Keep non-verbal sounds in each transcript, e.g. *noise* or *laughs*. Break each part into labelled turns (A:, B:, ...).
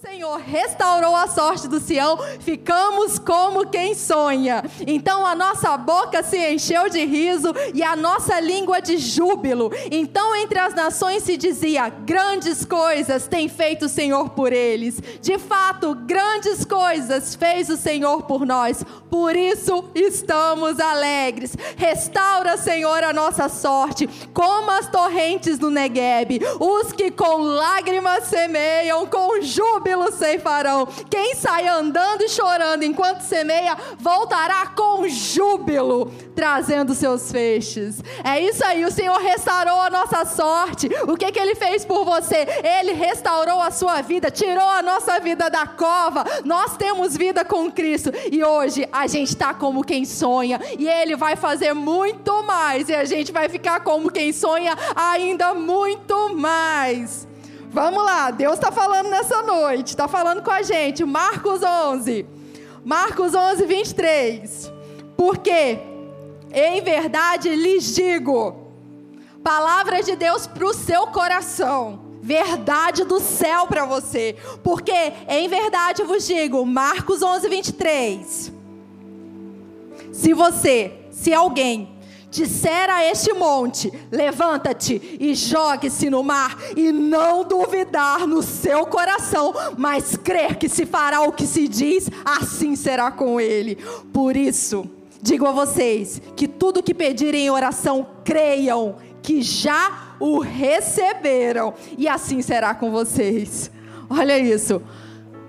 A: Você Senhor restaurou a sorte do Sião, ficamos como quem sonha. Então a nossa boca se encheu de riso e a nossa língua de júbilo. Então entre as nações se dizia: grandes coisas tem feito o Senhor por eles. De fato, grandes coisas fez o Senhor por nós. Por isso estamos alegres. Restaura, Senhor, a nossa sorte, como as torrentes do Negueb. Os que com lágrimas semeiam, com júbilo júbilo ceifarão. Quem sai andando e chorando enquanto semeia, voltará com júbilo, trazendo seus feixes. É isso aí, o Senhor restaurou a nossa sorte. O que, que Ele fez por você? Ele restaurou a sua vida, tirou a nossa vida da cova. Nós temos vida com Cristo e hoje a gente está como quem sonha e Ele vai fazer muito mais e a gente vai ficar como quem sonha ainda muito mais. Vamos lá, Deus está falando nessa noite, está falando com a gente. Marcos 11, Marcos 11, 23. Porque, em verdade lhes digo, palavra de Deus para o seu coração, verdade do céu para você. Porque, em verdade vos digo, Marcos 11, 23. Se você, se alguém disser a este monte: levanta-te e jogue-se no mar, e não duvidar no seu coração, mas crer que se fará o que se diz, assim será com ele. Por isso, digo a vocês que tudo que pedirem em oração, creiam que já o receberam, e assim será com vocês. Olha isso.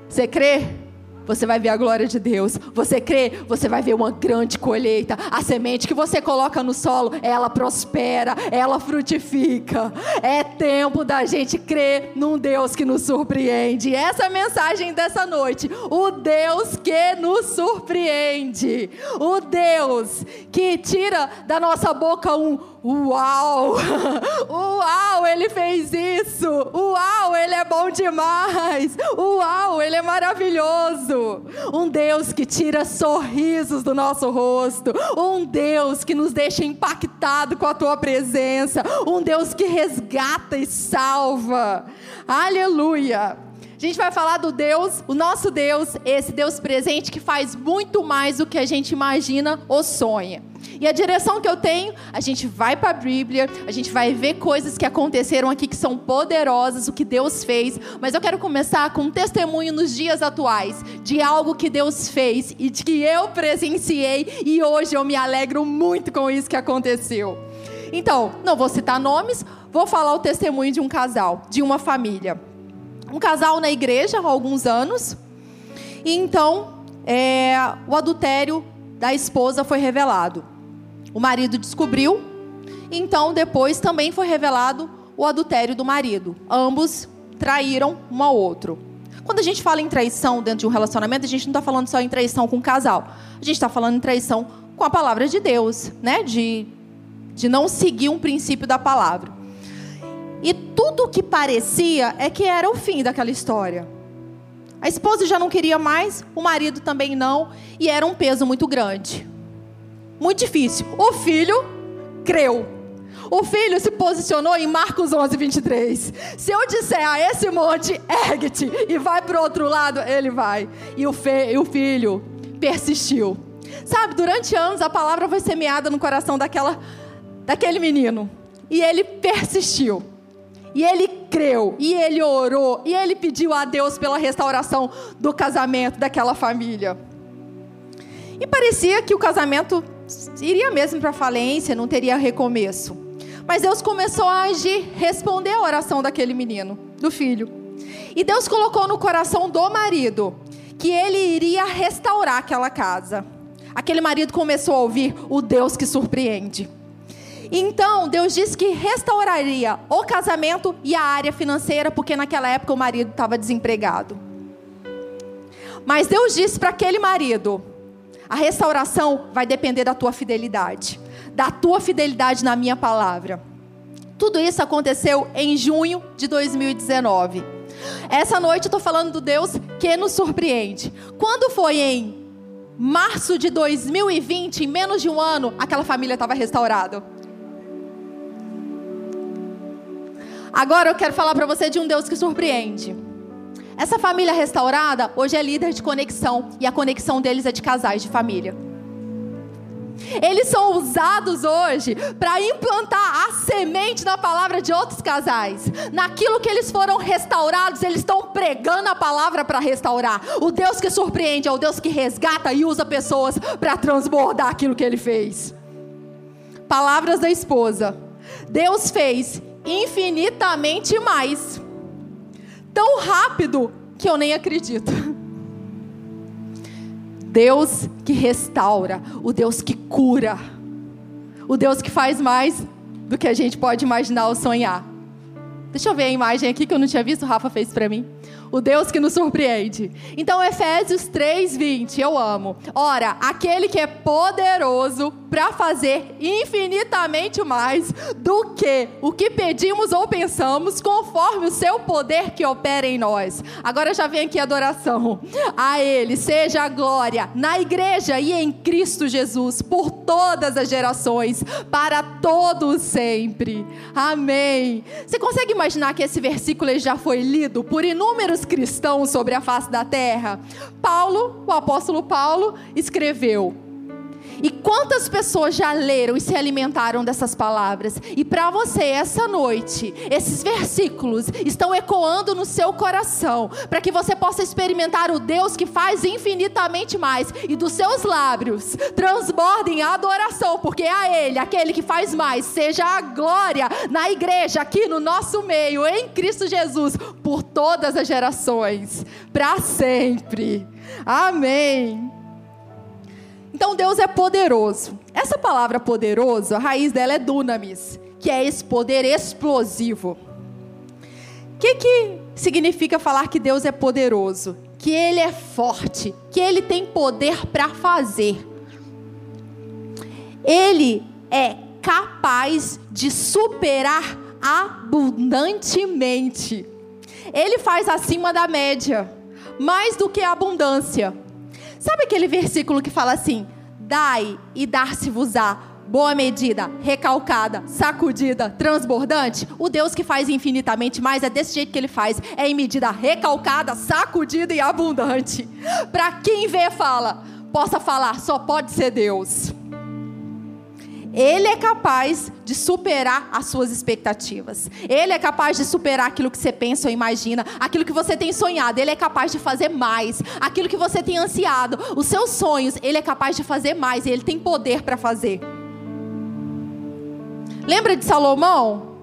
A: Você crê? Você vai ver a glória de Deus. Você crê, você vai ver uma grande colheita. A semente que você coloca no solo, ela prospera, ela frutifica. É tempo da gente crer num Deus que nos surpreende. Essa é a mensagem dessa noite. O Deus que nos surpreende. O Deus que tira da nossa boca um Uau! *laughs* Uau, ele fez isso! Uau, ele é bom demais! Uau, ele é maravilhoso! Um Deus que tira sorrisos do nosso rosto, um Deus que nos deixa impactado com a tua presença, um Deus que resgata e salva. Aleluia! Gente vai falar do Deus, o nosso Deus, esse Deus presente que faz muito mais do que a gente imagina ou sonha. E a direção que eu tenho, a gente vai para a Bíblia, a gente vai ver coisas que aconteceram aqui que são poderosas, o que Deus fez. Mas eu quero começar com um testemunho nos dias atuais de algo que Deus fez e de que eu presenciei e hoje eu me alegro muito com isso que aconteceu. Então, não vou citar nomes, vou falar o testemunho de um casal, de uma família. Um casal na igreja há alguns anos. E então, é, o adultério da esposa foi revelado. O marido descobriu, então depois também foi revelado o adultério do marido. Ambos traíram um ao outro. Quando a gente fala em traição dentro de um relacionamento, a gente não está falando só em traição com o casal. A gente está falando em traição com a palavra de Deus, né? De, de não seguir um princípio da palavra. E tudo o que parecia é que era o fim daquela história. A esposa já não queria mais, o marido também não, e era um peso muito grande muito difícil. O filho creu. O filho se posicionou em Marcos 11, 23. Se eu disser a esse monte, ergue-te e vai para o outro lado, ele vai. E o, e o filho persistiu. Sabe, durante anos a palavra foi semeada no coração daquela, daquele menino. E ele persistiu. E ele creu, e ele orou, e ele pediu a Deus pela restauração do casamento daquela família. E parecia que o casamento iria mesmo para falência, não teria recomeço. Mas Deus começou a agir, responder a oração daquele menino, do filho. E Deus colocou no coração do marido que ele iria restaurar aquela casa. Aquele marido começou a ouvir o Deus que surpreende. Então, Deus disse que restauraria o casamento e a área financeira, porque naquela época o marido estava desempregado. Mas Deus disse para aquele marido: a restauração vai depender da tua fidelidade, da tua fidelidade na minha palavra. Tudo isso aconteceu em junho de 2019. Essa noite eu estou falando do Deus que nos surpreende. Quando foi em março de 2020, em menos de um ano, aquela família estava restaurada. Agora eu quero falar para você de um Deus que surpreende. Essa família restaurada hoje é líder de conexão e a conexão deles é de casais de família. Eles são usados hoje para implantar a semente na palavra de outros casais. Naquilo que eles foram restaurados, eles estão pregando a palavra para restaurar. O Deus que surpreende é o Deus que resgata e usa pessoas para transbordar aquilo que ele fez. Palavras da esposa. Deus fez infinitamente mais. Tão rápido que eu nem acredito. Deus que restaura, o Deus que cura, o Deus que faz mais do que a gente pode imaginar ou sonhar. Deixa eu ver a imagem aqui que eu não tinha visto, o Rafa fez para mim o Deus que nos surpreende. Então, Efésios 3:20, eu amo. Ora, aquele que é poderoso para fazer infinitamente mais do que o que pedimos ou pensamos, conforme o seu poder que opera em nós. Agora já vem aqui a adoração. A ele seja a glória na igreja e em Cristo Jesus por todas as gerações, para todos sempre. Amém. Você consegue imaginar que esse versículo já foi lido por inúmeros cristãos sobre a face da terra? Paulo, o apóstolo Paulo, escreveu e quantas pessoas já leram e se alimentaram dessas palavras? E para você, essa noite, esses versículos estão ecoando no seu coração, para que você possa experimentar o Deus que faz infinitamente mais, e dos seus lábios transbordem a adoração, porque é a Ele, aquele que faz mais, seja a glória na igreja, aqui no nosso meio, em Cristo Jesus, por todas as gerações, para sempre. Amém. Então Deus é poderoso. Essa palavra poderoso, a raiz dela é dunamis, que é esse poder explosivo. O que, que significa falar que Deus é poderoso? Que Ele é forte, que Ele tem poder para fazer. Ele é capaz de superar abundantemente. Ele faz acima da média, mais do que a abundância. Sabe aquele versículo que fala assim: Dai e dar-se-vos-á boa medida, recalcada, sacudida, transbordante, o Deus que faz infinitamente mais é desse jeito que ele faz, é em medida recalcada, sacudida e abundante. Para quem vê, fala, possa falar, só pode ser Deus. Ele é capaz de superar as suas expectativas. Ele é capaz de superar aquilo que você pensa ou imagina, aquilo que você tem sonhado. Ele é capaz de fazer mais. Aquilo que você tem ansiado, os seus sonhos, ele é capaz de fazer mais. Ele tem poder para fazer. Lembra de Salomão?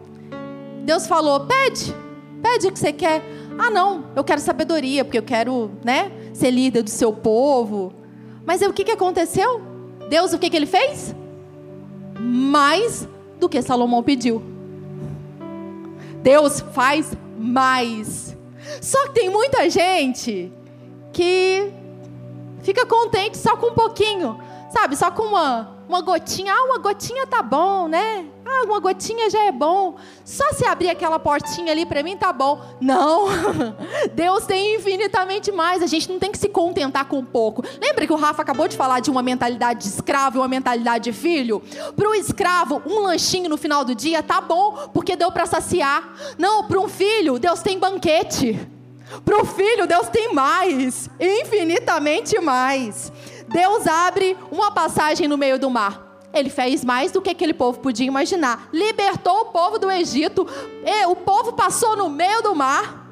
A: Deus falou: pede, pede o que você quer. Ah, não, eu quero sabedoria, porque eu quero, né, ser líder do seu povo. Mas o que, que aconteceu? Deus, o que, que ele fez? Mais do que Salomão pediu. Deus faz mais. Só que tem muita gente que fica contente só com um pouquinho, sabe? Só com uma uma gotinha, ah, uma gotinha tá bom, né? Ah, uma gotinha já é bom. Só se abrir aquela portinha ali para mim tá bom. Não. *laughs* Deus tem infinitamente mais. A gente não tem que se contentar com pouco. Lembra que o Rafa acabou de falar de uma mentalidade de escravo e uma mentalidade de filho? Para o escravo, um lanchinho no final do dia tá bom, porque deu para saciar. Não, para um filho, Deus tem banquete. Para o filho, Deus tem mais, infinitamente mais. Deus abre uma passagem no meio do mar. Ele fez mais do que aquele povo podia imaginar. Libertou o povo do Egito. o povo passou no meio do mar.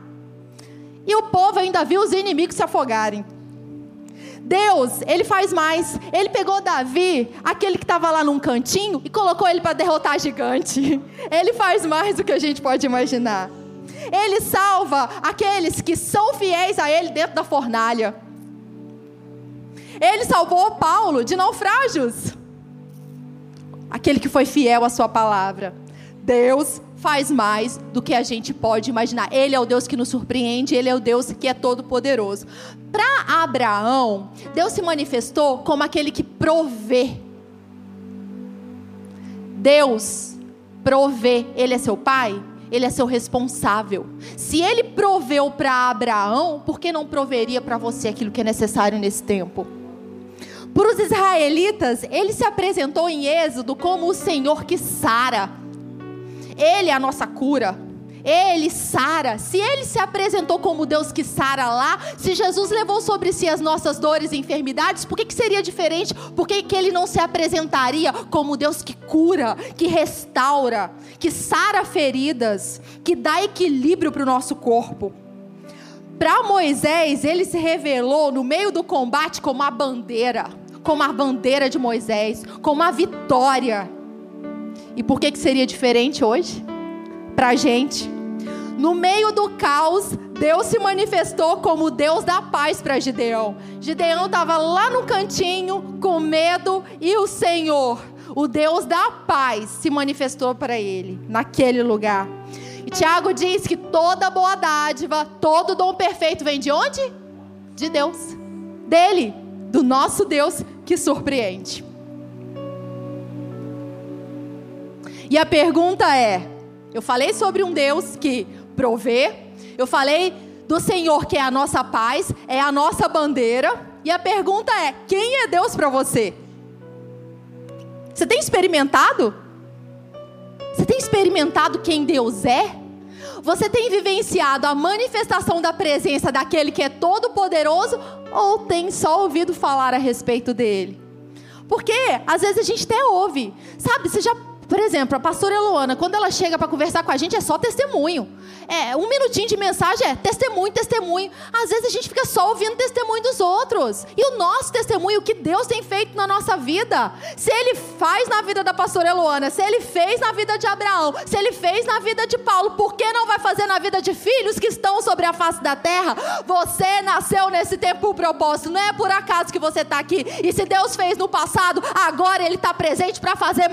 A: E o povo ainda viu os inimigos se afogarem. Deus, ele faz mais. Ele pegou Davi, aquele que estava lá num cantinho, e colocou ele para derrotar gigante. *laughs* Ele faz mais do que a gente pode imaginar. Ele salva aqueles que são fiéis a ele dentro da fornalha. Ele salvou Paulo de naufrágios. Aquele que foi fiel à sua palavra. Deus faz mais do que a gente pode imaginar. Ele é o Deus que nos surpreende, ele é o Deus que é todo poderoso. Para Abraão, Deus se manifestou como aquele que provê. Deus provê, ele é seu pai, ele é seu responsável. Se ele proveu para Abraão, por que não proveria para você aquilo que é necessário nesse tempo? Para os israelitas, ele se apresentou em Êxodo como o Senhor que sara. Ele é a nossa cura. Ele sara. Se ele se apresentou como Deus que sara lá, se Jesus levou sobre si as nossas dores e enfermidades, por que, que seria diferente? Por que, que ele não se apresentaria como Deus que cura, que restaura, que sara feridas, que dá equilíbrio para o nosso corpo? Para Moisés, ele se revelou no meio do combate como a bandeira, como a bandeira de Moisés, como a vitória. E por que, que seria diferente hoje? Para a gente. No meio do caos, Deus se manifestou como Deus da paz para Gideão. Gideão estava lá no cantinho, com medo, e o Senhor, o Deus da paz, se manifestou para ele, naquele lugar. E Tiago diz que toda boa dádiva, todo dom perfeito vem de onde? De Deus. Dele, do nosso Deus que surpreende. E a pergunta é: eu falei sobre um Deus que provê, eu falei do Senhor que é a nossa paz, é a nossa bandeira, e a pergunta é: quem é Deus para você? Você tem experimentado? Você tem experimentado quem Deus é? Você tem vivenciado a manifestação da presença daquele que é todo poderoso ou tem só ouvido falar a respeito dele? Porque às vezes a gente até ouve. Sabe, você já por exemplo, a pastora Eloana, quando ela chega para conversar com a gente, é só testemunho. É, um minutinho de mensagem é testemunho, testemunho. Às vezes a gente fica só ouvindo testemunho dos outros. E o nosso testemunho, o que Deus tem feito na nossa vida. Se Ele faz na vida da pastora Eloana, se Ele fez na vida de Abraão, se Ele fez na vida de Paulo, por que não vai fazer na vida de filhos que estão sobre a face da terra? Você nasceu nesse tempo por propósito. Não é por acaso que você está aqui. E se Deus fez no passado, agora Ele está presente para fazer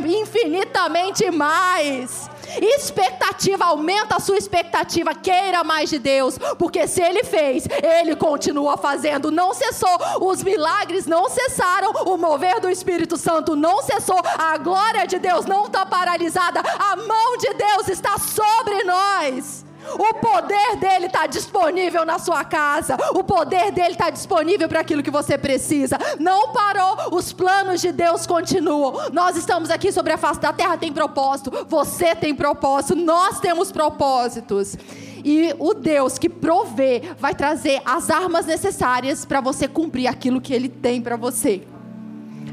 A: infinitamente mais. Expectativa, aumenta a sua expectativa, queira mais de Deus, porque se Ele fez, Ele continua fazendo, não cessou, os milagres não cessaram, o mover do Espírito Santo não cessou, a glória de Deus não está paralisada, a mão de Deus está sobre nós. O poder dele está disponível na sua casa. O poder dele está disponível para aquilo que você precisa. Não parou. Os planos de Deus continuam. Nós estamos aqui sobre a face da terra, tem propósito. Você tem propósito. Nós temos propósitos. E o Deus que provê vai trazer as armas necessárias para você cumprir aquilo que ele tem para você.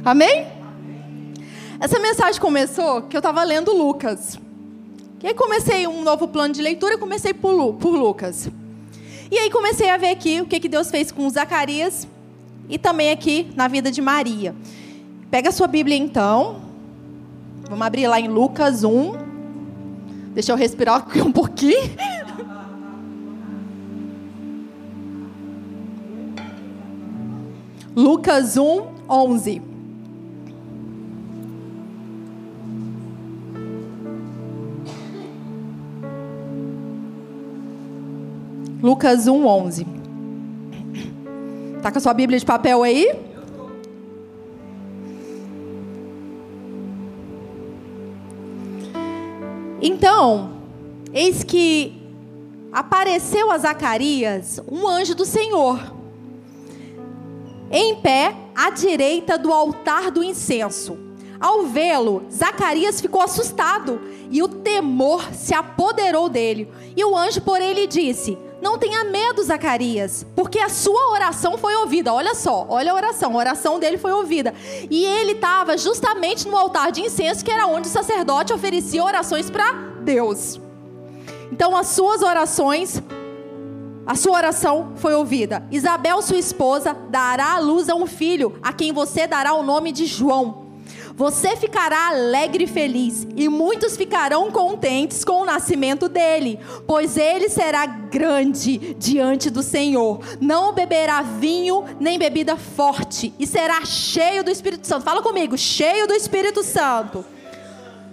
A: Amém? Essa mensagem começou que eu estava lendo Lucas. E aí comecei um novo plano de leitura, comecei por, Lu, por Lucas. E aí comecei a ver aqui o que, que Deus fez com Zacarias e também aqui na vida de Maria. Pega a sua Bíblia então. Vamos abrir lá em Lucas 1. Deixa eu respirar *laughs* um pouquinho. Lucas 1, 11. Lucas 1, 11. Tá com a sua Bíblia de papel aí? Então, eis que apareceu a Zacarias um anjo do Senhor, em pé à direita do altar do incenso. Ao vê-lo, Zacarias ficou assustado e o temor se apoderou dele. E o anjo, por ele, disse: não tenha medo, Zacarias, porque a sua oração foi ouvida. Olha só, olha a oração, a oração dele foi ouvida. E ele estava justamente no altar de incenso, que era onde o sacerdote oferecia orações para Deus. Então, as suas orações, a sua oração foi ouvida. Isabel, sua esposa, dará à luz a um filho, a quem você dará o nome de João. Você ficará alegre e feliz, e muitos ficarão contentes com o nascimento dele, pois ele será grande diante do Senhor. Não beberá vinho nem bebida forte, e será cheio do Espírito Santo. Fala comigo, cheio do Espírito Santo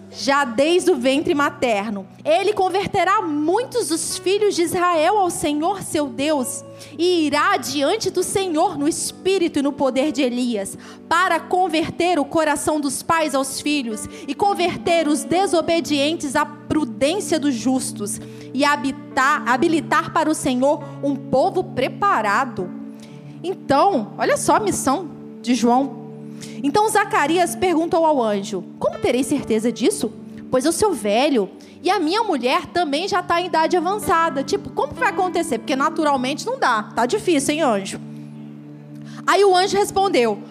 A: já desde o ventre materno. Ele converterá muitos dos filhos de Israel ao Senhor seu Deus, e irá diante do Senhor no espírito e no poder de Elias, para converter o coração dos pais aos filhos, e converter os desobedientes à prudência dos justos, e habitar, habilitar para o Senhor um povo preparado. Então, olha só a missão de João então Zacarias perguntou ao anjo: Como terei certeza disso? Pois eu sou velho e a minha mulher também já está em idade avançada. Tipo, como vai acontecer? Porque naturalmente não dá. Tá difícil, hein, anjo? Aí o anjo respondeu: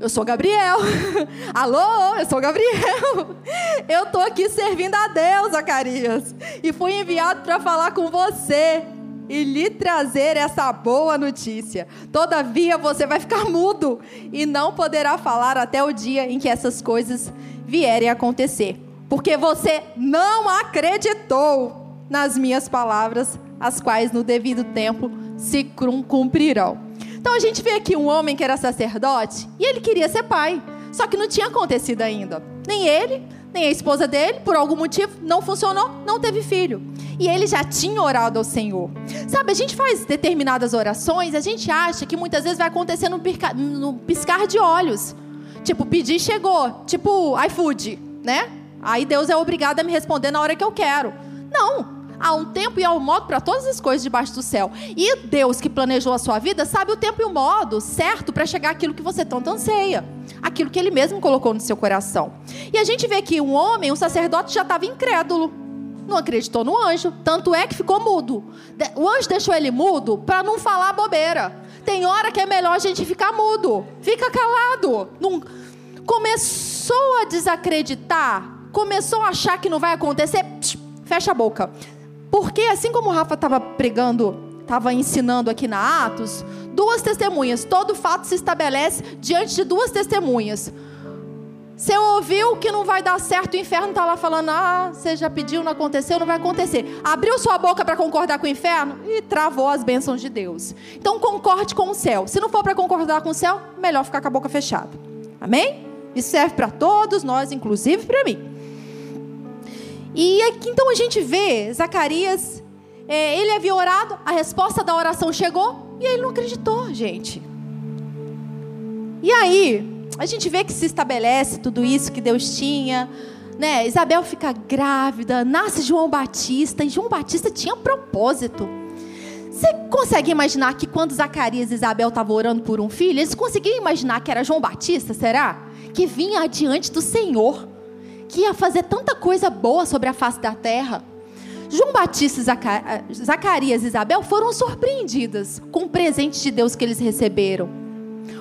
A: Eu sou Gabriel. *laughs* Alô, eu sou Gabriel. *laughs* Eu tô aqui servindo a Deus, Zacarias. E fui enviado para falar com você e lhe trazer essa boa notícia. Todavia você vai ficar mudo e não poderá falar até o dia em que essas coisas vierem a acontecer, porque você não acreditou nas minhas palavras, as quais no devido tempo se cumprirão. Então a gente vê aqui um homem que era sacerdote e ele queria ser pai, só que não tinha acontecido ainda. Nem ele, nem a esposa dele, por algum motivo, não funcionou, não teve filho. E ele já tinha orado ao Senhor. Sabe, a gente faz determinadas orações, a gente acha que muitas vezes vai acontecer no, no piscar de olhos. Tipo, pedir chegou. Tipo, iFood, né? Aí Deus é obrigado a me responder na hora que eu quero. Não. Há um tempo e há um modo para todas as coisas debaixo do céu. E Deus que planejou a sua vida sabe o tempo e o modo certo para chegar aquilo que você tanto anseia. Aquilo que ele mesmo colocou no seu coração. E a gente vê que um homem, um sacerdote, já estava incrédulo. Não acreditou no anjo. Tanto é que ficou mudo. O anjo deixou ele mudo para não falar bobeira. Tem hora que é melhor a gente ficar mudo. Fica calado. Não... Começou a desacreditar. Começou a achar que não vai acontecer. Psh, fecha a boca. Porque assim como o Rafa estava pregando, estava ensinando aqui na Atos, duas testemunhas, todo fato se estabelece diante de duas testemunhas. Você ouviu que não vai dar certo, o inferno está lá falando: ah, você já pediu, não aconteceu, não vai acontecer. Abriu sua boca para concordar com o inferno e travou as bênçãos de Deus. Então concorde com o céu. Se não for para concordar com o céu, melhor ficar com a boca fechada. Amém? Isso serve para todos nós, inclusive para mim. E aqui então a gente vê Zacarias, é, ele havia orado, a resposta da oração chegou e ele não acreditou, gente. E aí, a gente vê que se estabelece tudo isso que Deus tinha, né? Isabel fica grávida, nasce João Batista, e João Batista tinha propósito. Você consegue imaginar que quando Zacarias e Isabel estavam orando por um filho, eles conseguiam imaginar que era João Batista, será? Que vinha adiante do Senhor que ia fazer tanta coisa boa sobre a face da terra. João Batista, Zacarias e Isabel foram surpreendidas com o presente de Deus que eles receberam.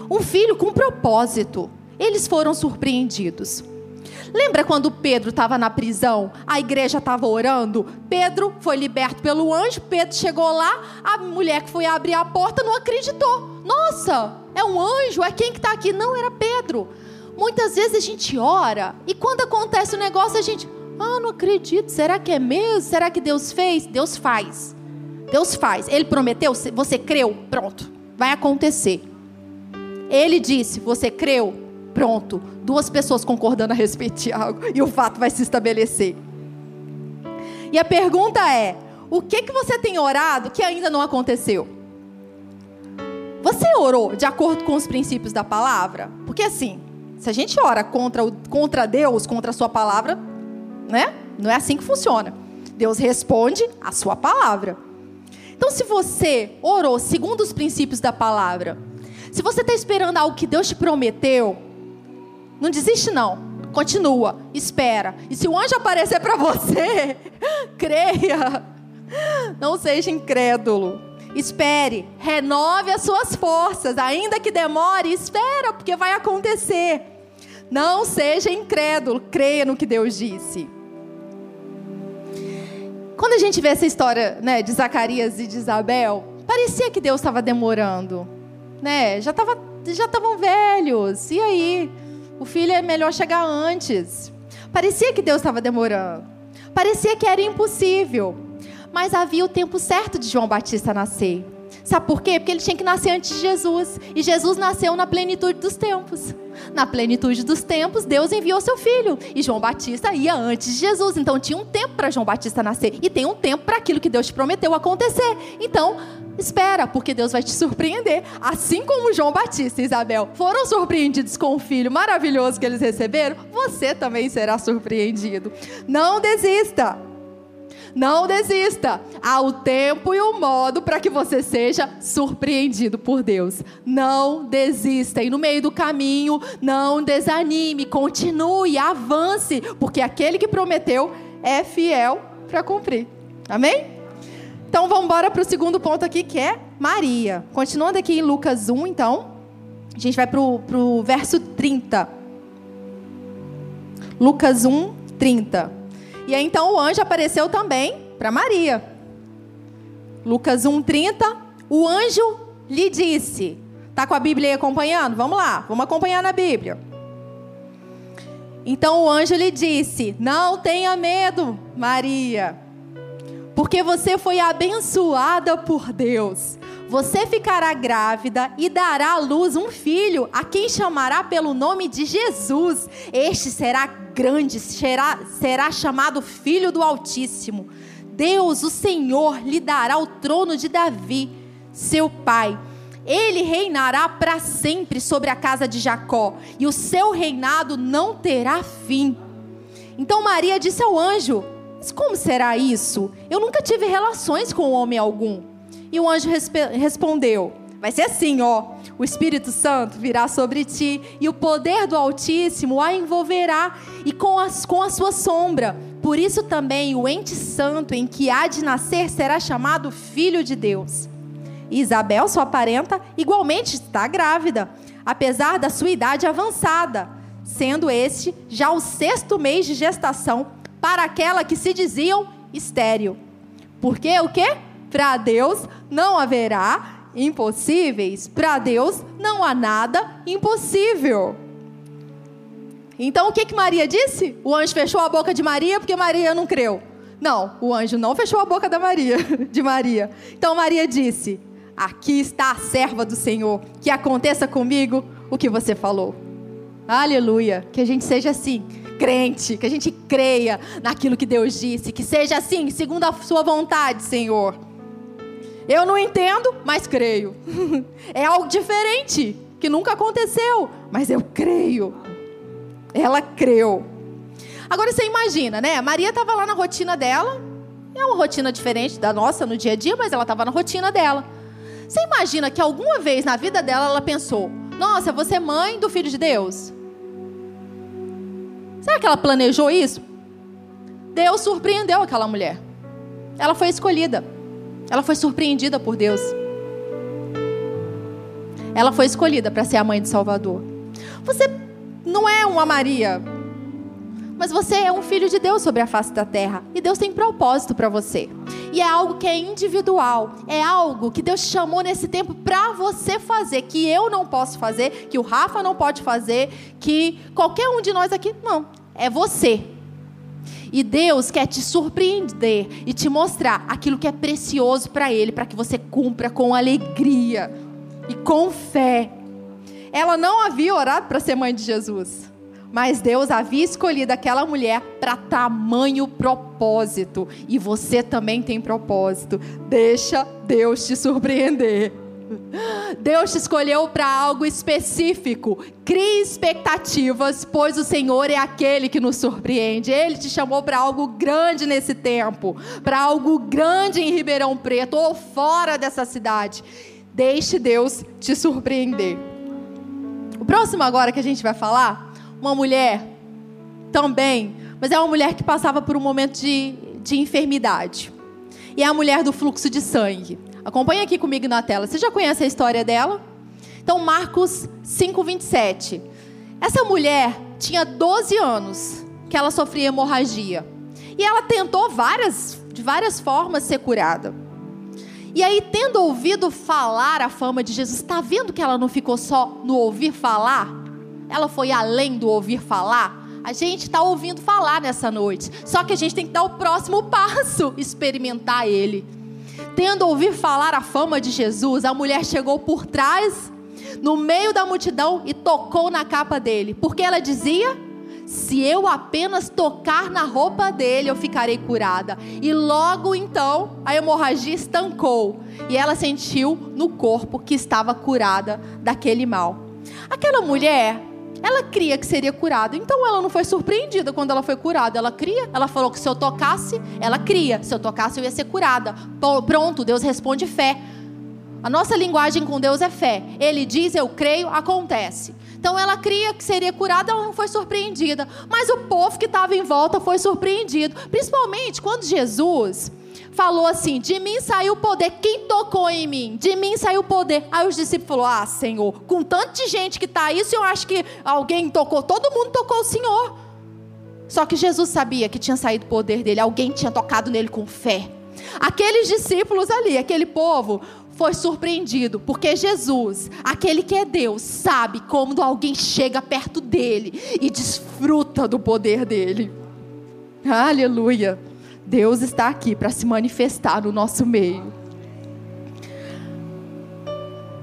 A: Um filho com propósito. Eles foram surpreendidos. Lembra quando Pedro estava na prisão, a igreja estava orando? Pedro foi liberto pelo anjo, Pedro chegou lá, a mulher que foi abrir a porta não acreditou. Nossa, é um anjo, é quem que está aqui? Não, era Pedro. Muitas vezes a gente ora e quando acontece o um negócio a gente, ah, não acredito, será que é mesmo? Será que Deus fez? Deus faz. Deus faz. Ele prometeu, você creu, pronto, vai acontecer. Ele disse, você creu, pronto. Duas pessoas concordando a respeito de algo e o fato vai se estabelecer. E a pergunta é: o que que você tem orado que ainda não aconteceu? Você orou de acordo com os princípios da palavra? Porque assim, se a gente ora contra, contra Deus, contra a sua palavra, né? Não é assim que funciona. Deus responde a sua palavra. Então, se você orou segundo os princípios da palavra, se você está esperando algo que Deus te prometeu, não desiste não. Continua, espera. E se o anjo aparecer para você, *laughs* creia. Não seja incrédulo. Espere, renove as suas forças, ainda que demore, espera, porque vai acontecer. Não seja incrédulo, creia no que Deus disse. Quando a gente vê essa história né, de Zacarias e de Isabel, parecia que Deus estava demorando. Né? Já estavam já velhos. E aí? O filho é melhor chegar antes. Parecia que Deus estava demorando. Parecia que era impossível. Mas havia o tempo certo de João Batista nascer. Sabe por quê? Porque ele tinha que nascer antes de Jesus. E Jesus nasceu na plenitude dos tempos. Na plenitude dos tempos, Deus enviou seu filho. E João Batista ia antes de Jesus. Então tinha um tempo para João Batista nascer. E tem um tempo para aquilo que Deus te prometeu acontecer. Então, espera, porque Deus vai te surpreender. Assim como João Batista e Isabel foram surpreendidos com o filho maravilhoso que eles receberam, você também será surpreendido. Não desista. Não desista. Há o tempo e o modo para que você seja surpreendido por Deus. Não desista. E no meio do caminho, não desanime. Continue, avance. Porque aquele que prometeu é fiel para cumprir. Amém? Então vamos embora para o segundo ponto aqui, que é Maria. Continuando aqui em Lucas 1, então. A gente vai para o verso 30. Lucas 1, 30. E aí então o anjo apareceu também para Maria. Lucas 1, 30. O anjo lhe disse. Tá com a Bíblia aí acompanhando? Vamos lá, vamos acompanhar na Bíblia. Então o anjo lhe disse: Não tenha medo, Maria, porque você foi abençoada por Deus. Você ficará grávida e dará à luz um filho, a quem chamará pelo nome de Jesus. Este será grande, será, será chamado Filho do Altíssimo. Deus, o Senhor, lhe dará o trono de Davi, seu pai. Ele reinará para sempre sobre a casa de Jacó, e o seu reinado não terá fim. Então Maria disse ao anjo: como será isso? Eu nunca tive relações com homem algum. E o anjo respondeu: Vai ser assim, ó. O Espírito Santo virá sobre ti e o poder do Altíssimo a envolverá e com, as, com a sua sombra. Por isso também o ente santo em que há de nascer será chamado Filho de Deus. E Isabel, sua parenta, igualmente está grávida, apesar da sua idade avançada, sendo este já o sexto mês de gestação para aquela que se diziam estéril. Porque o quê? Para Deus não haverá impossíveis. Para Deus não há nada impossível. Então o que, que Maria disse? O anjo fechou a boca de Maria porque Maria não creu. Não, o anjo não fechou a boca da Maria, *laughs* de Maria. Então Maria disse: Aqui está a serva do Senhor, que aconteça comigo o que você falou. Aleluia, que a gente seja assim crente, que a gente creia naquilo que Deus disse, que seja assim, segundo a sua vontade, Senhor. Eu não entendo, mas creio. *laughs* É algo diferente, que nunca aconteceu, mas eu creio. Ela creu. Agora você imagina, né? Maria estava lá na rotina dela. É uma rotina diferente da nossa no dia a dia, mas ela estava na rotina dela. Você imagina que alguma vez na vida dela ela pensou: Nossa, você é mãe do filho de Deus? Será que ela planejou isso? Deus surpreendeu aquela mulher. Ela foi escolhida. Ela foi surpreendida por Deus. Ela foi escolhida para ser a mãe de Salvador. Você não é uma Maria, mas você é um filho de Deus sobre a face da terra. E Deus tem propósito para você. E é algo que é individual. É algo que Deus chamou nesse tempo para você fazer. Que eu não posso fazer, que o Rafa não pode fazer, que qualquer um de nós aqui. Não. É você. E Deus quer te surpreender e te mostrar aquilo que é precioso para Ele, para que você cumpra com alegria e com fé. Ela não havia orado para ser mãe de Jesus, mas Deus havia escolhido aquela mulher para tamanho propósito. E você também tem propósito. Deixa Deus te surpreender. Deus te escolheu para algo específico. Crie expectativas, pois o Senhor é aquele que nos surpreende. Ele te chamou para algo grande nesse tempo, para algo grande em Ribeirão Preto ou fora dessa cidade. Deixe Deus te surpreender. O próximo agora que a gente vai falar, uma mulher também, mas é uma mulher que passava por um momento de, de enfermidade. E é a mulher do fluxo de sangue. Acompanha aqui comigo na tela. Você já conhece a história dela? Então, Marcos 5:27. Essa mulher tinha 12 anos que ela sofria hemorragia. E ela tentou várias, de várias formas ser curada. E aí, tendo ouvido falar a fama de Jesus, está vendo que ela não ficou só no ouvir falar? Ela foi além do ouvir falar? A gente está ouvindo falar nessa noite. Só que a gente tem que dar o próximo *laughs* passo, experimentar Ele. Tendo ouvido falar a fama de Jesus, a mulher chegou por trás, no meio da multidão, e tocou na capa dele. Porque ela dizia: Se eu apenas tocar na roupa dele, eu ficarei curada. E logo então, a hemorragia estancou. E ela sentiu no corpo que estava curada daquele mal. Aquela mulher, ela cria que seria curada. Então ela não foi surpreendida quando ela foi curada. Ela cria, ela falou que se eu tocasse, ela cria. Se eu tocasse, eu ia ser curada. Pronto, Deus responde fé. A nossa linguagem com Deus é fé. Ele diz, eu creio, acontece. Então ela cria que seria curada, ela não foi surpreendida. Mas o povo que estava em volta foi surpreendido. Principalmente quando Jesus falou assim: De mim saiu o poder. Quem tocou em mim? De mim saiu o poder. Aí os discípulos falaram: Ah, Senhor, com tanta gente que está aí, eu acho que alguém tocou. Todo mundo tocou o Senhor. Só que Jesus sabia que tinha saído o poder dele. Alguém tinha tocado nele com fé. Aqueles discípulos ali, aquele povo, foi surpreendido, porque Jesus, aquele que é Deus, sabe quando alguém chega perto dele e desfruta do poder dele. Aleluia. Deus está aqui para se manifestar no nosso meio.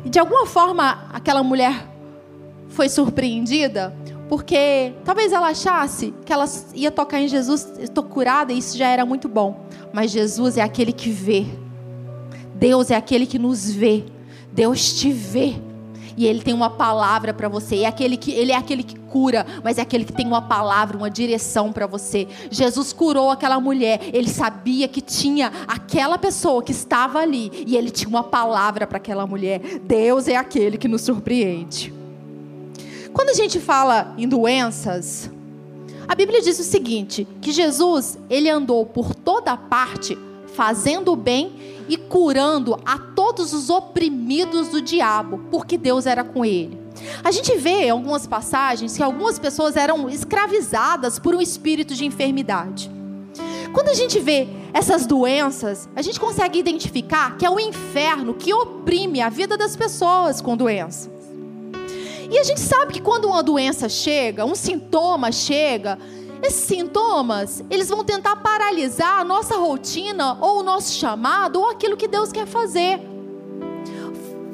A: E de alguma forma aquela mulher foi surpreendida, porque talvez ela achasse que ela ia tocar em Jesus, estou curada, e isso já era muito bom. Mas Jesus é aquele que vê. Deus é aquele que nos vê. Deus te vê. E ele tem uma palavra para você. É aquele que, ele é aquele que cura, mas é aquele que tem uma palavra, uma direção para você. Jesus curou aquela mulher. Ele sabia que tinha aquela pessoa que estava ali e ele tinha uma palavra para aquela mulher. Deus é aquele que nos surpreende. Quando a gente fala em doenças, a Bíblia diz o seguinte, que Jesus, ele andou por toda parte fazendo o bem e curando a todos os oprimidos do diabo, porque Deus era com ele. A gente vê em algumas passagens que algumas pessoas eram escravizadas por um espírito de enfermidade. Quando a gente vê essas doenças, a gente consegue identificar que é o inferno que oprime a vida das pessoas com doenças. E a gente sabe que quando uma doença chega, um sintoma chega, esses sintomas, eles vão tentar paralisar a nossa rotina, ou o nosso chamado, ou aquilo que Deus quer fazer.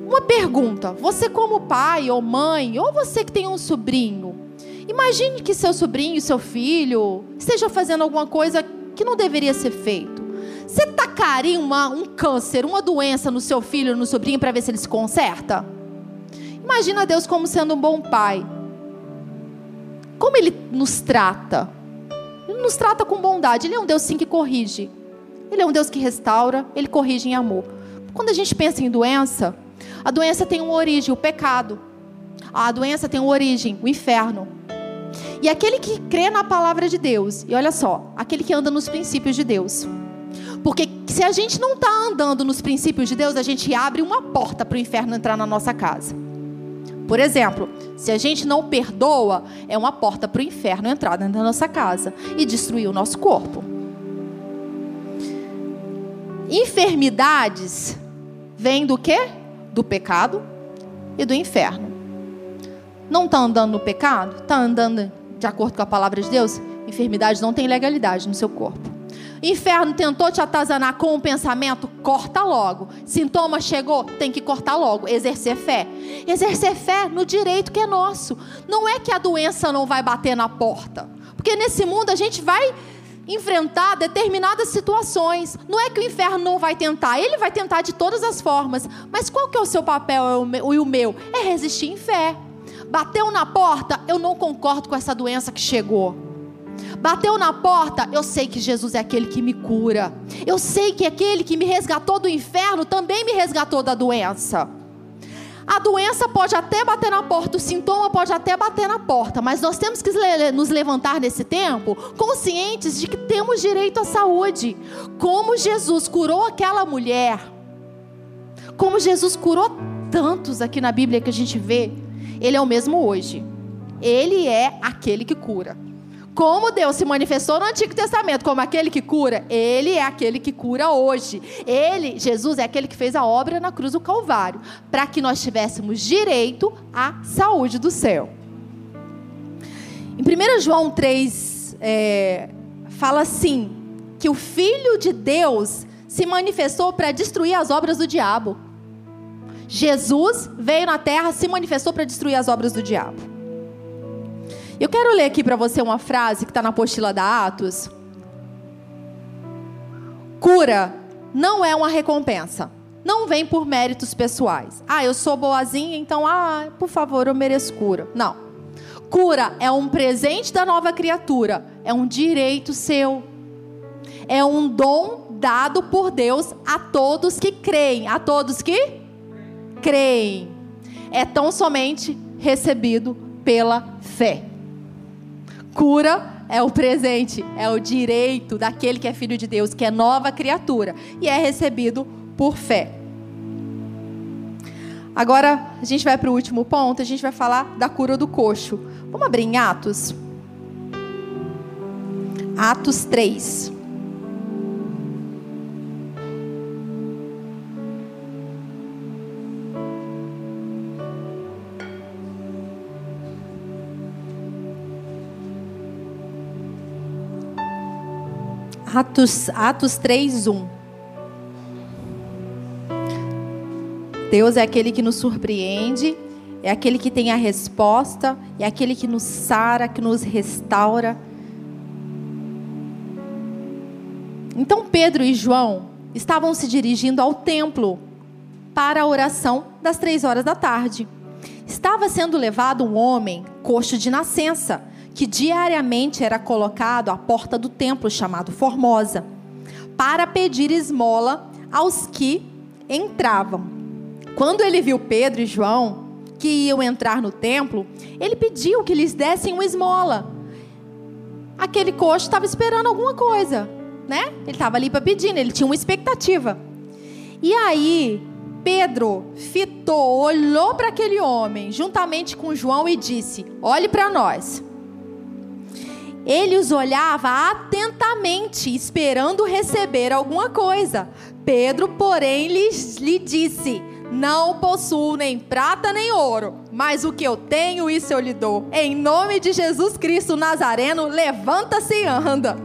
A: Uma pergunta: você, como pai ou mãe, ou você que tem um sobrinho, imagine que seu sobrinho, seu filho, esteja fazendo alguma coisa que não deveria ser feito. Você tacaria uma, um câncer, uma doença no seu filho, no sobrinho, para ver se ele se conserta? Imagina Deus como sendo um bom pai. Como ele nos trata? Nos trata com bondade. Ele é um Deus sim que corrige. Ele é um Deus que restaura, ele corrige em amor. Quando a gente pensa em doença, a doença tem uma origem, o pecado. A doença tem uma origem, o inferno. E aquele que crê na palavra de Deus, e olha só, aquele que anda nos princípios de Deus. Porque se a gente não está andando nos princípios de Deus, a gente abre uma porta para o inferno entrar na nossa casa. Por exemplo, se a gente não perdoa, é uma porta para o inferno entrar dentro da nossa casa e destruir o nosso corpo. Enfermidades vêm do quê? Do pecado e do inferno. Não está andando no pecado? Está andando de acordo com a palavra de Deus? Enfermidade não tem legalidade no seu corpo. Inferno tentou te atazanar com um pensamento, corta logo. Sintoma chegou, tem que cortar logo. Exercer fé. Exercer fé no direito que é nosso. Não é que a doença não vai bater na porta. Porque nesse mundo a gente vai enfrentar determinadas situações. Não é que o inferno não vai tentar, ele vai tentar de todas as formas. Mas qual que é o seu papel e o meu? É resistir em fé. Bateu na porta, eu não concordo com essa doença que chegou. Bateu na porta, eu sei que Jesus é aquele que me cura. Eu sei que aquele que me resgatou do inferno também me resgatou da doença. A doença pode até bater na porta, o sintoma pode até bater na porta, mas nós temos que nos levantar nesse tempo conscientes de que temos direito à saúde. Como Jesus curou aquela mulher, como Jesus curou tantos aqui na Bíblia que a gente vê, Ele é o mesmo hoje. Ele é aquele que cura. Como Deus se manifestou no Antigo Testamento como aquele que cura, Ele é aquele que cura hoje. Ele, Jesus, é aquele que fez a obra na cruz do Calvário, para que nós tivéssemos direito à saúde do céu. Em 1 João 3, é, fala assim: que o Filho de Deus se manifestou para destruir as obras do diabo. Jesus veio na terra, se manifestou para destruir as obras do diabo. Eu quero ler aqui para você uma frase que está na apostila da Atos. Cura não é uma recompensa. Não vem por méritos pessoais. Ah, eu sou boazinha, então, ah, por favor, eu mereço cura. Não. Cura é um presente da nova criatura, é um direito seu. É um dom dado por Deus a todos que creem, a todos que creem. É tão somente recebido pela fé. Cura é o presente, é o direito daquele que é filho de Deus, que é nova criatura e é recebido por fé. Agora a gente vai para o último ponto, a gente vai falar da cura do coxo. Vamos abrir em Atos? Atos 3. Atos, Atos 3, 1. Deus é aquele que nos surpreende, é aquele que tem a resposta, é aquele que nos sara, que nos restaura. Então Pedro e João estavam se dirigindo ao templo para a oração das três horas da tarde. Estava sendo levado um homem coxo de nascença, que diariamente era colocado à porta do templo chamado Formosa, para pedir esmola aos que entravam. Quando ele viu Pedro e João, que iam entrar no templo, ele pediu que lhes dessem uma esmola. Aquele coxo estava esperando alguma coisa, né? Ele estava ali para pedir, ele tinha uma expectativa. E aí, Pedro fitou, olhou para aquele homem, juntamente com João, e disse: Olhe para nós. Ele os olhava atentamente, esperando receber alguma coisa. Pedro, porém, lhes, lhe disse: não possuo nem prata nem ouro, mas o que eu tenho, isso eu lhe dou. Em nome de Jesus Cristo Nazareno, levanta-se e anda.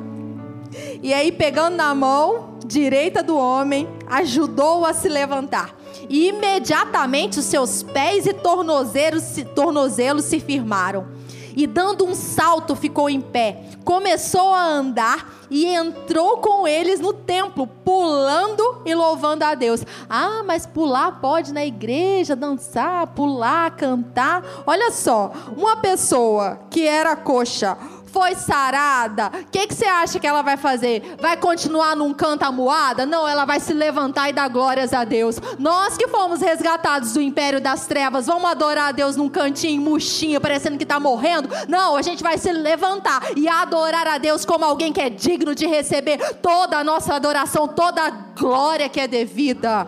A: E aí, pegando na mão direita do homem, ajudou-o a se levantar. E imediatamente os seus pés e tornozelos, tornozelos se firmaram. E dando um salto, ficou em pé. Começou a andar e entrou com eles no templo, pulando e louvando a Deus. Ah, mas pular pode na igreja, dançar, pular, cantar. Olha só, uma pessoa que era coxa foi sarada, o que, que você acha que ela vai fazer? Vai continuar num canto amuada? Não, ela vai se levantar e dar glórias a Deus. Nós que fomos resgatados do império das trevas, vamos adorar a Deus num cantinho murchinho, parecendo que está morrendo? Não, a gente vai se levantar e adorar a Deus como alguém que é digno de receber toda a nossa adoração, toda a glória que é devida.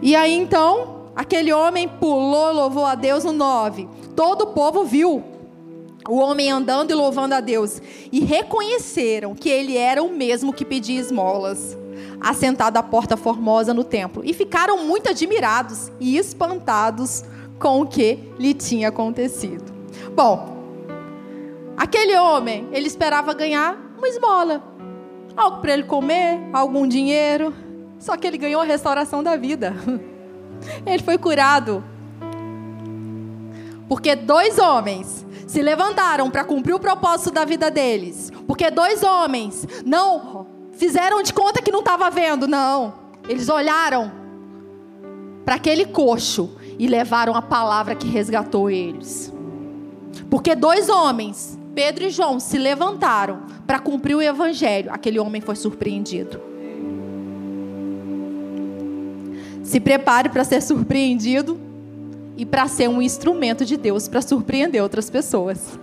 A: E aí então, aquele homem pulou, louvou a Deus no 9 todo o povo viu o homem andando e louvando a Deus e reconheceram que ele era o mesmo que pedia esmolas, assentado à porta formosa no templo, e ficaram muito admirados e espantados com o que lhe tinha acontecido. Bom, aquele homem, ele esperava ganhar uma esmola, algo para ele comer, algum dinheiro, só que ele ganhou a restauração da vida. *laughs* Ele foi curado porque dois homens se levantaram para cumprir o propósito da vida deles. Porque dois homens não fizeram de conta que não estava vendo, não. Eles olharam para aquele coxo e levaram a palavra que resgatou eles. Porque dois homens, Pedro e João, se levantaram para cumprir o evangelho. Aquele homem foi surpreendido. Se prepare para ser surpreendido e para ser um instrumento de Deus para surpreender outras pessoas.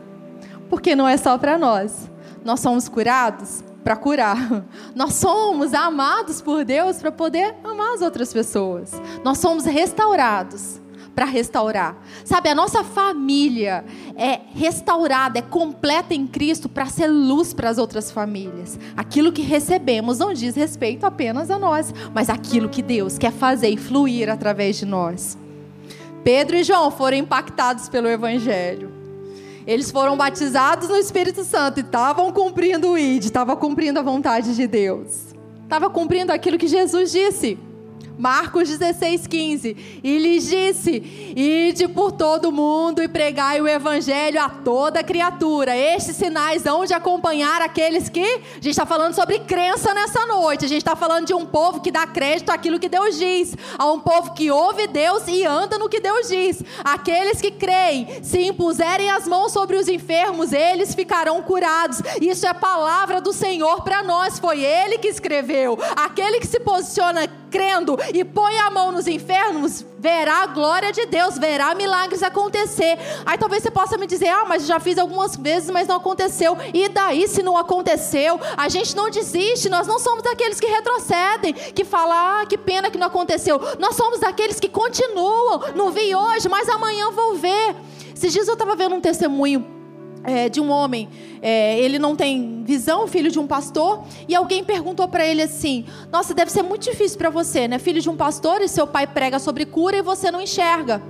A: Porque não é só para nós. Nós somos curados para curar. *laughs* Nós somos amados por Deus para poder amar as outras pessoas. Nós somos restaurados para restaurar. Sabe, a nossa família é restaurada, é completa em Cristo para ser luz para as outras famílias. Aquilo que recebemos não diz respeito apenas a nós, mas aquilo que Deus quer fazer e fluir através de nós. Pedro e João foram impactados pelo Evangelho. Eles foram batizados no Espírito Santo e estavam cumprindo o ID, estavam cumprindo a vontade de Deus. Estava cumprindo aquilo que Jesus disse. Marcos 16, 15. E lhes disse: Ide por todo o mundo e pregai o evangelho a toda criatura. Estes sinais hão de acompanhar aqueles que. A gente está falando sobre crença nessa noite. A gente está falando de um povo que dá crédito àquilo que Deus diz. A um povo que ouve Deus e anda no que Deus diz. Aqueles que creem, se impuserem as mãos sobre os enfermos, eles ficarão curados. Isso é palavra do Senhor para nós. Foi Ele que escreveu. Aquele que se posiciona crendo e põe a mão nos enfermos, verá a glória de Deus, verá milagres acontecer. Aí talvez você possa me dizer: ah, mas já fiz algumas vezes, mas não aconteceu. E daí, se não aconteceu? A gente não desiste, nós não somos daqueles que retrocedem, que falam: ah, que pena que não aconteceu. Nós somos daqueles que continuam. Não vi hoje, mas amanhã vou ver. Esses dias eu estava vendo um testemunho é, de um homem, é, ele não tem visão, filho de um pastor, e alguém perguntou para ele assim: Nossa, deve ser muito difícil para você, né? Filho de um pastor e seu pai prega sobre cura e você não enxerga.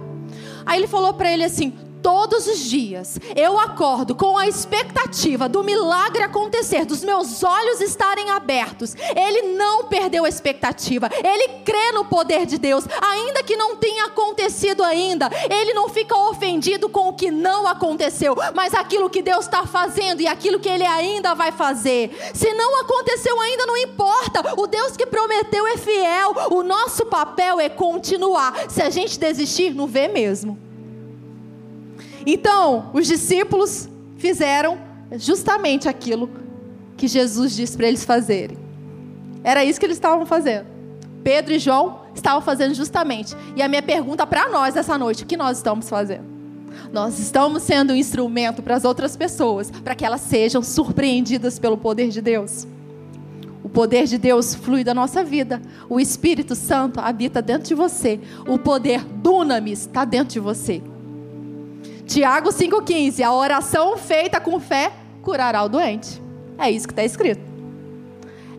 A: Aí ele falou para ele assim: todos os dias eu acordo com a expectativa do milagre acontecer, dos meus olhos estarem abertos. Ele não perdeu a expectativa, ele crê no poder de Deus, ainda que não tenha acontecido ainda. Ele não fica ofendido com o que não aconteceu, mas aquilo que Deus está fazendo e aquilo que ele ainda vai fazer. Se não aconteceu ainda, não importa, o Deus que prometeu é fiel, o nosso papel é continuar. Se a gente desistir, não vê mesmo. Então, os discípulos fizeram justamente aquilo que Jesus disse para eles fazerem. Era isso que eles estavam fazendo. Pedro e João estavam fazendo justamente. E a minha pergunta para nós essa noite: o que nós estamos fazendo? Nós estamos sendo um instrumento para as outras pessoas, para que elas sejam surpreendidas pelo poder de Deus. O poder de Deus flui da nossa vida. O Espírito Santo habita dentro de você. O poder dunamis está dentro de você. Tiago 5,15: A oração feita com fé curará o doente. É isso que está escrito.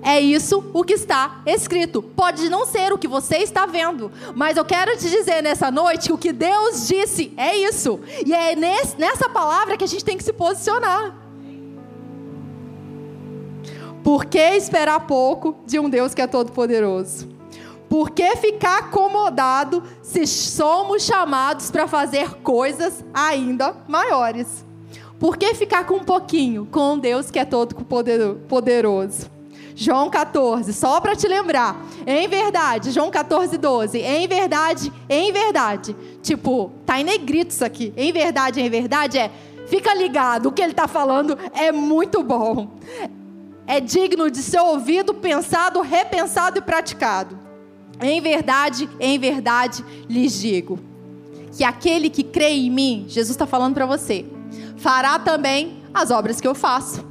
A: É isso o que está escrito. Pode não ser o que você está vendo, mas eu quero te dizer nessa noite que o que Deus disse é isso. E é nessa palavra que a gente tem que se posicionar. Por que esperar pouco de um Deus que é todo-poderoso? Por que ficar acomodado se somos chamados para fazer coisas ainda maiores? Por que ficar com um pouquinho com Deus que é todo poderoso? João 14, só para te lembrar. Em verdade, João 14, 12. Em verdade, em verdade. Tipo, tá em negrito isso aqui. Em verdade, em verdade é. Fica ligado, o que ele está falando é muito bom. É digno de ser ouvido, pensado, repensado e praticado. Em verdade, em verdade lhes digo: que aquele que crê em mim, Jesus está falando para você, fará também as obras que eu faço,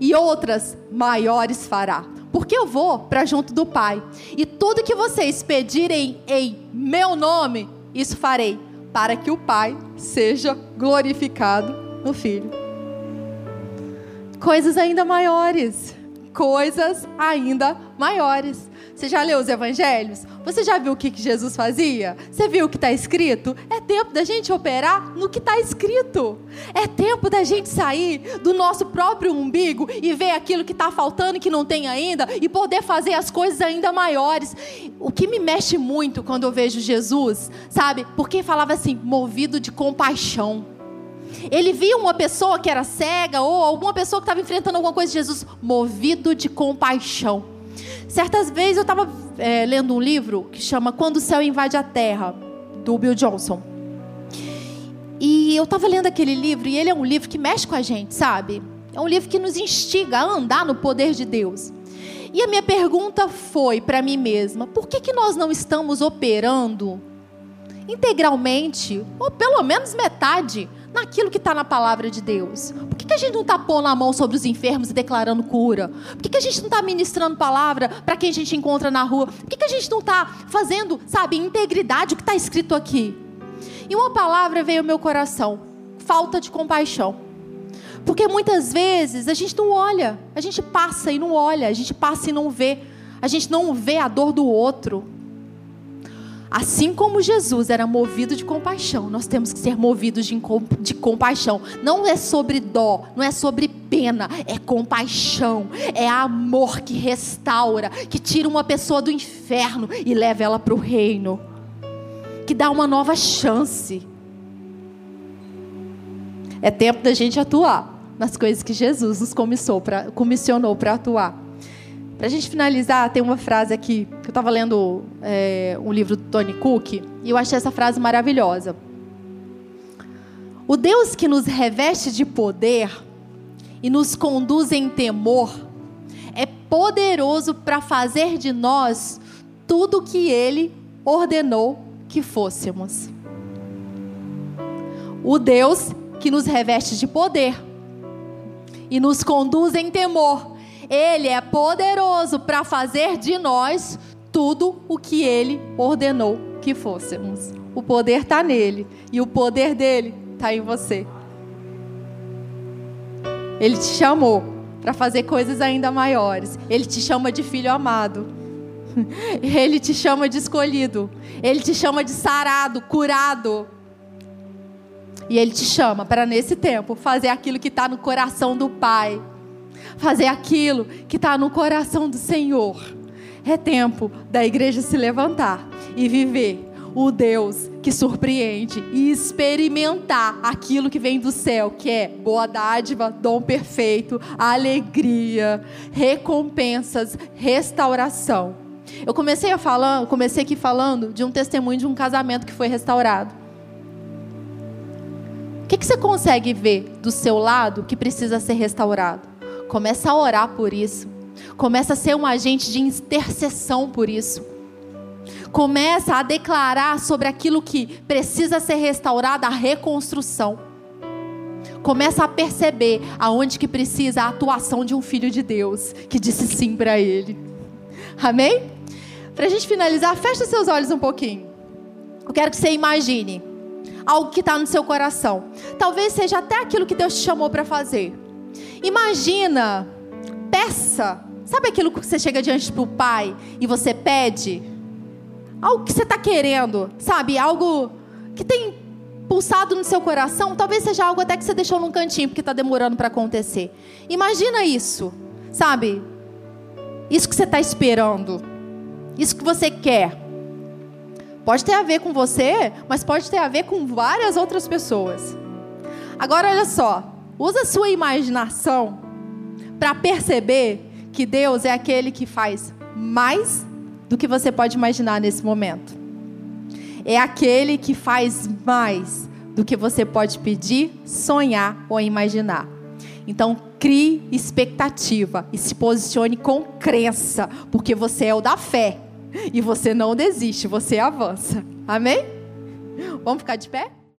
A: e outras maiores fará, porque eu vou para junto do Pai, e tudo que vocês pedirem em meu nome, isso farei, para que o Pai seja glorificado no Filho. Coisas ainda maiores, coisas ainda maiores. Você já leu os evangelhos? Você já viu o que Jesus fazia? Você viu o que está escrito? É tempo da gente operar no que está escrito. É tempo da gente sair do nosso próprio umbigo e ver aquilo que está faltando e que não tem ainda e poder fazer as coisas ainda maiores. O que me mexe muito quando eu vejo Jesus, sabe? Porque falava assim, movido de compaixão. Ele via uma pessoa que era cega ou alguma pessoa que estava enfrentando alguma coisa de Jesus, movido de compaixão. Certas vezes eu estava é, lendo um livro que chama Quando o Céu Invade a Terra, do Bill Johnson. E eu estava lendo aquele livro e ele é um livro que mexe com a gente, sabe? É um livro que nos instiga a andar no poder de Deus. E a minha pergunta foi para mim mesma: por que, que nós não estamos operando integralmente, ou pelo menos metade, naquilo que está na palavra de Deus? Por que, que a gente não está pondo a mão sobre os enfermos e declarando cura? Por que, que a gente não está ministrando palavra para quem a gente encontra na rua? Por que, que a gente não está fazendo, sabe, integridade o que está escrito aqui? E uma palavra veio ao meu coração: falta de compaixão. Porque muitas vezes a gente não olha, a gente passa e não olha, a gente passa e não vê, a gente não vê a dor do outro. Assim como Jesus era movido de compaixão, nós temos que ser movidos de, de, compaixão. Não é sobre dó, não é sobre pena, é compaixão, é amor que restaura, que tira uma pessoa do inferno e leva ela para o reino, que dá uma nova chance. É tempo da gente atuar nas coisas que Jesus nos comissionou para atuar. Para a gente finalizar, tem uma frase aqui, que eu estava lendo é, um livro do Tony Cook, e eu achei essa frase maravilhosa. O Deus que nos reveste de poder e nos conduz em temor é poderoso para fazer de nós tudo o que ele ordenou que fôssemos. O Deus que nos reveste de poder e nos conduz em temor ele é poderoso para fazer de nós tudo o que ele ordenou que fôssemos. O poder está nele e o poder dele está em você. Ele te chamou para fazer coisas ainda maiores. Ele te chama de filho amado. *laughs* Ele te chama de escolhido. Ele te chama de sarado, curado. E ele te chama para nesse tempo fazer aquilo que está no coração do Pai fazer aquilo que está no coração do Senhor. É tempo da igreja se levantar e viver o Deus que surpreende e experimentar aquilo que vem do céu, que é boa dádiva, dom perfeito, alegria, recompensas, restauração. Eu comecei a falar, comecei aqui falando de um testemunho de um casamento que foi restaurado. O que, que você consegue ver do seu lado que precisa ser restaurado? Começa a orar por isso. Começa a ser um agente de intercessão por isso. Começa a declarar sobre aquilo que precisa ser restaurado, a reconstrução. Começa a perceber aonde que precisa a atuação de um filho de Deus que disse sim para ele. Amém? Para a gente finalizar, fecha seus olhos um pouquinho. Eu quero que você imagine algo que está no seu coração. Talvez seja até aquilo que Deus te chamou para fazer. Imagina, peça. Sabe aquilo que você chega diante do pai e você pede? Algo que você está querendo, sabe? Algo que tem pulsado no seu coração. Talvez seja algo até que você deixou num cantinho porque está demorando para acontecer. Imagina isso, sabe? Isso que você está esperando. Isso que você quer. Pode ter a ver com você, mas pode ter a ver com várias outras pessoas. Agora, olha só. Usa a sua imaginação para perceber que Deus é aquele que faz mais do que você pode imaginar nesse momento. É aquele que faz mais do que você pode pedir, sonhar ou imaginar. Então, crie expectativa e se posicione com crença, porque você é o da fé e você não desiste, você avança. Amém? Vamos ficar de pé?